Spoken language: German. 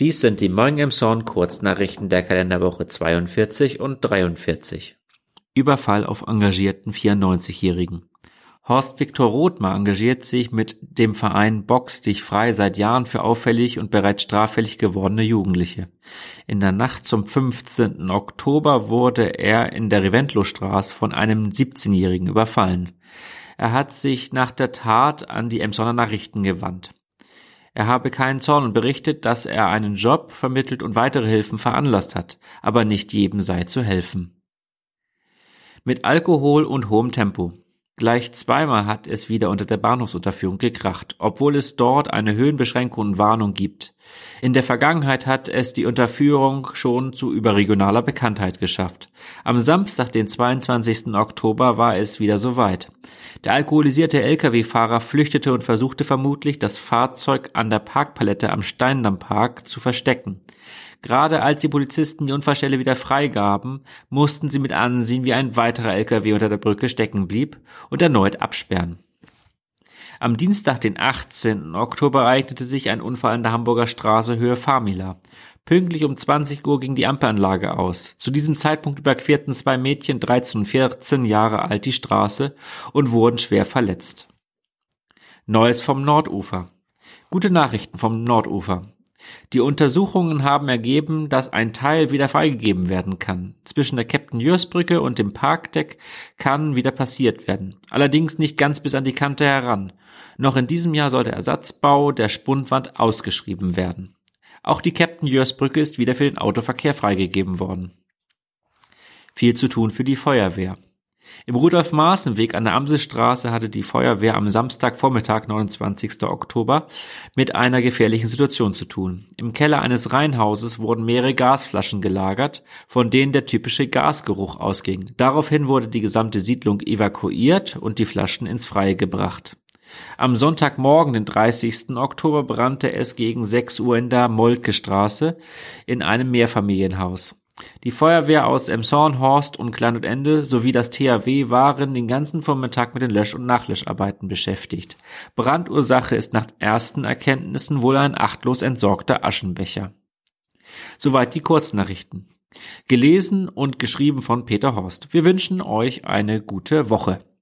Dies sind die im Zorn Kurznachrichten der Kalenderwoche 42 und 43. Überfall auf engagierten 94-Jährigen. Horst Viktor Rothmar engagiert sich mit dem Verein Box dich frei seit Jahren für auffällig und bereits straffällig gewordene Jugendliche. In der Nacht zum 15. Oktober wurde er in der Reventlow-Straße von einem 17-Jährigen überfallen. Er hat sich nach der Tat an die Emsonner Nachrichten gewandt. Er habe keinen Zorn und berichtet, dass er einen Job vermittelt und weitere Hilfen veranlasst hat, aber nicht jedem sei zu helfen. Mit Alkohol und hohem Tempo. Gleich zweimal hat es wieder unter der Bahnhofsunterführung gekracht, obwohl es dort eine Höhenbeschränkung und Warnung gibt. In der Vergangenheit hat es die Unterführung schon zu überregionaler Bekanntheit geschafft. Am Samstag, den 22. Oktober, war es wieder soweit. Der alkoholisierte Lkw-Fahrer flüchtete und versuchte vermutlich, das Fahrzeug an der Parkpalette am Steindampark zu verstecken. Gerade als die Polizisten die Unfallstelle wieder freigaben, mussten sie mit ansehen, wie ein weiterer LKW unter der Brücke stecken blieb und erneut absperren. Am Dienstag, den 18. Oktober, ereignete sich ein Unfall an der Hamburger Straße Höhe Famila. Pünktlich um 20 Uhr ging die Ampelanlage aus. Zu diesem Zeitpunkt überquerten zwei Mädchen, 13 und 14 Jahre alt, die Straße und wurden schwer verletzt. Neues vom Nordufer. Gute Nachrichten vom Nordufer. Die Untersuchungen haben ergeben, dass ein Teil wieder freigegeben werden kann. Zwischen der Captain Brücke und dem Parkdeck kann wieder passiert werden. Allerdings nicht ganz bis an die Kante heran. Noch in diesem Jahr soll der Ersatzbau der Spundwand ausgeschrieben werden. Auch die Captain Brücke ist wieder für den Autoverkehr freigegeben worden. Viel zu tun für die Feuerwehr. Im Rudolf-Maaßen-Weg an der Amselstraße hatte die Feuerwehr am Samstagvormittag, 29. Oktober, mit einer gefährlichen Situation zu tun. Im Keller eines Reihenhauses wurden mehrere Gasflaschen gelagert, von denen der typische Gasgeruch ausging. Daraufhin wurde die gesamte Siedlung evakuiert und die Flaschen ins Freie gebracht. Am Sonntagmorgen, den 30. Oktober, brannte es gegen 6 Uhr in der Moltke Straße in einem Mehrfamilienhaus. Die Feuerwehr aus Emshorn, und Klein und Ende sowie das THW waren den ganzen Vormittag mit den Lösch- und Nachlöscharbeiten beschäftigt. Brandursache ist nach ersten Erkenntnissen wohl ein achtlos entsorgter Aschenbecher. Soweit die Kurznachrichten. Gelesen und geschrieben von Peter Horst. Wir wünschen euch eine gute Woche.